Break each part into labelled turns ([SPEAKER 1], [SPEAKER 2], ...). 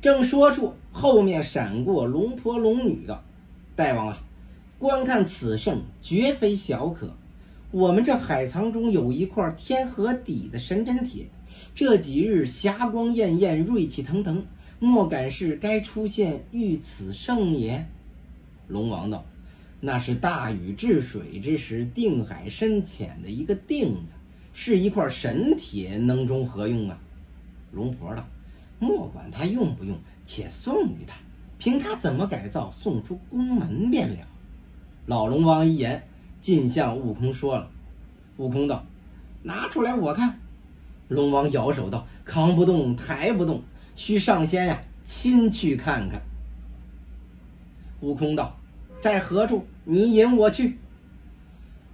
[SPEAKER 1] 正说处，后面闪过龙婆龙女的大王啊！观看此圣，绝非小可。我们这海藏中有一块天河底的神针铁，这几日霞光艳艳，锐气腾腾，莫敢是该出现遇此圣也？龙王道：“那是大禹治水之时，定海深浅的一个定子，是一块神铁，能中何用啊？”龙婆道：“莫管他用不用，且送与他，凭他怎么改造，送出宫门便了。”老龙王一言，尽向悟空说了。悟空道：“拿出来我看。”龙王摇手道：“扛不动，抬不动，需上仙呀，亲去看看。”悟空道：“在何处？你引我去。”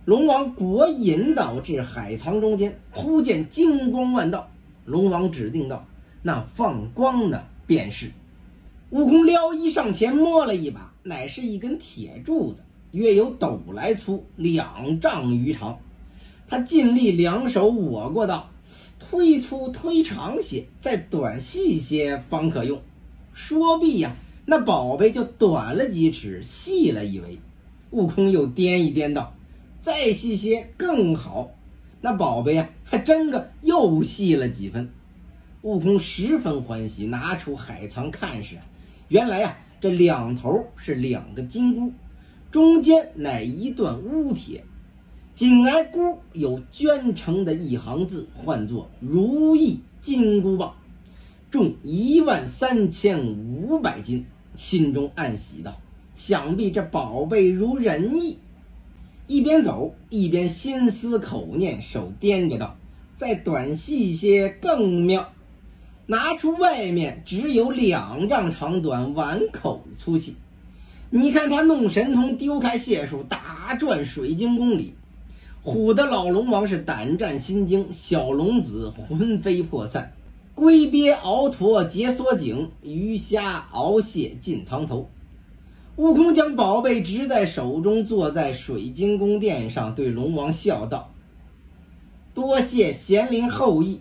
[SPEAKER 1] 龙王果引导至海藏中间，忽见金光万道。龙王指定道：“那放光的便是。”悟空撩衣上前摸了一把，乃是一根铁柱子，约有斗来粗，两丈余长。他尽力两手握过道，推粗推长些，再短细些方可用。说毕呀，那宝贝就短了几尺，细了一围。悟空又掂一掂道：“再细些更好。”那宝贝呀，还真个又细了几分。悟空十分欢喜，拿出海藏看时，原来呀，这两头是两个金箍，中间乃一段乌铁，紧挨箍有镌成的一行字，唤作“如意金箍棒”，重一万三千五百斤。心中暗喜道：“想必这宝贝如人意。”一边走一边心思口念，手掂着道：“再短细些更妙。”拿出外面只有两丈长短，碗口粗细。你看他弄神通，丢开解数，打转水晶宫里，唬得老龙王是胆战心惊，小龙子魂飞魄散，龟鳖鳌驼解锁井，鱼虾鳌蟹进藏头。悟空将宝贝执在手中，坐在水晶宫殿上，对龙王笑道：“多谢贤灵厚意。”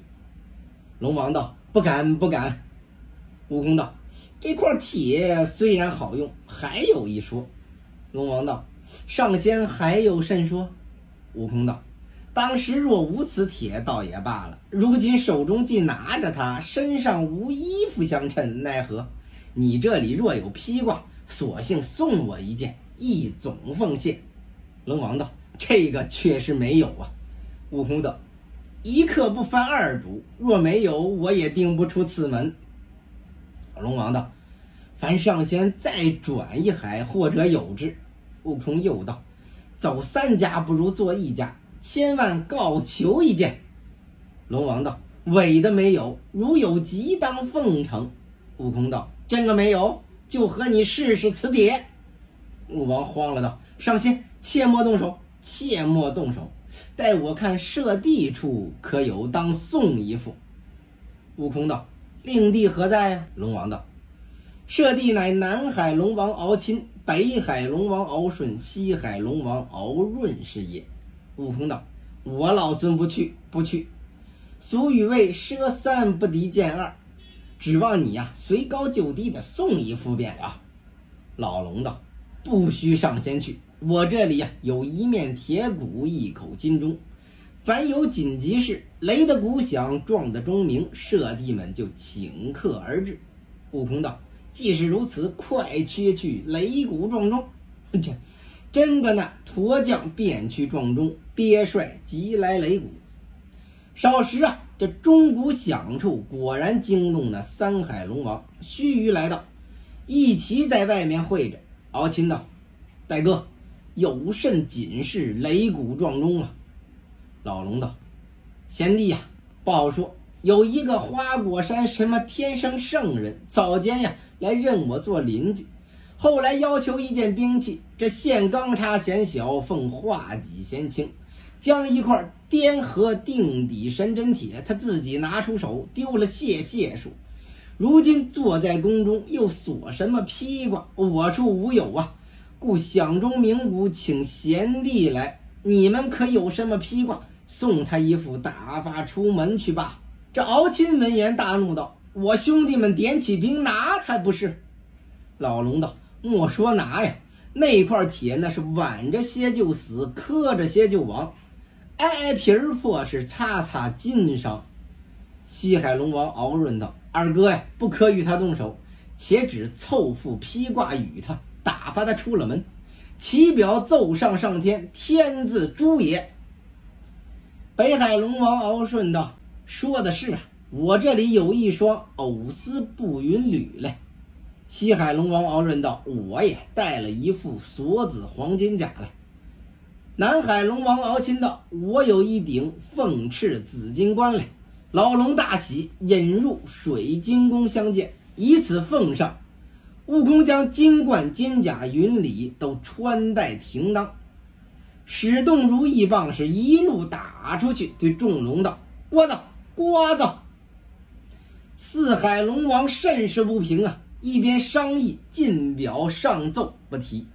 [SPEAKER 1] 龙王道：“不敢，不敢。”悟空道：“这块铁虽然好用，还有一说。”龙王道：“上仙还有甚说？”悟空道：“当时若无此铁，倒也罢了；如今手中既拿着它，身上无衣服相衬，奈何？你这里若有披挂。”索性送我一件，一总奉献。龙王道：“这个确实没有啊。”悟空道：“一刻不翻二主，若没有，我也定不出此门。”龙王道：“凡上仙再转一海，或者有之。”悟空又道：“走三家不如做一家，千万告求一件。”龙王道：“伪的没有，如有即当奉承。”悟空道：“真个没有。”就和你试试此铁。武王慌了道：“上仙，切莫动手，切莫动手，待我看射地处可有，当送一副。”悟空道：“令弟何在？”龙王道：“射地乃南海龙王敖钦，北海龙王敖顺，西海龙王敖润是也。”悟空道：“我老孙不去，不去。俗语谓：奢三不敌箭二。”指望你呀，随高就低的送一副便了。老龙道：“不需上仙去，我这里呀有一面铁鼓，一口金钟。凡有紧急事，雷的鼓响，撞的钟鸣，舍弟们就顷刻而至。”悟空道：“既是如此，快缺去擂鼓撞钟。”这真个那驼将便去撞钟，鳖帅急来擂鼓。少时啊。这钟鼓响处，果然惊动了三海龙王。须臾来到，一齐在外面会着。敖钦道：“大哥，有甚紧事？擂鼓撞钟啊？”老龙道：“贤弟呀，不好说。有一个花果山什么天生圣人，早间呀来认我做邻居，后来要求一件兵器，这线钢叉嫌小，奉画戟嫌轻。”将一块颠河定底神针铁，他自己拿出手丢了谢谢数。如今坐在宫中，又锁什么披挂？我处无有啊，故响钟鸣鼓，请贤弟来。你们可有什么披挂？送他一副，打发出门去吧。这敖钦闻言大怒道：“我兄弟们点起兵拿他不是。老龙道：“莫说拿呀，那块铁那是挽着些就死，磕着些就亡，挨挨皮儿破，是擦擦筋伤。”西海龙王敖润道：“二哥呀，不可与他动手，且只凑副披挂与他，打发他出了门。其表奏上上天，天字诛也。”北海龙王敖顺道：“说的是啊，我这里有一双藕丝步云履嘞。”西海龙王敖润道：“我也带了一副锁子黄金甲来。”南海龙王敖钦道：“我有一顶凤翅紫金冠来。”老龙大喜，引入水晶宫相见，以此奉上。悟空将金冠、金甲、云里都穿戴停当，使动如意棒，是一路打出去，对众龙道：“刮子，刮子！”四海龙王甚是不平啊，一边商议，进表上奏不提。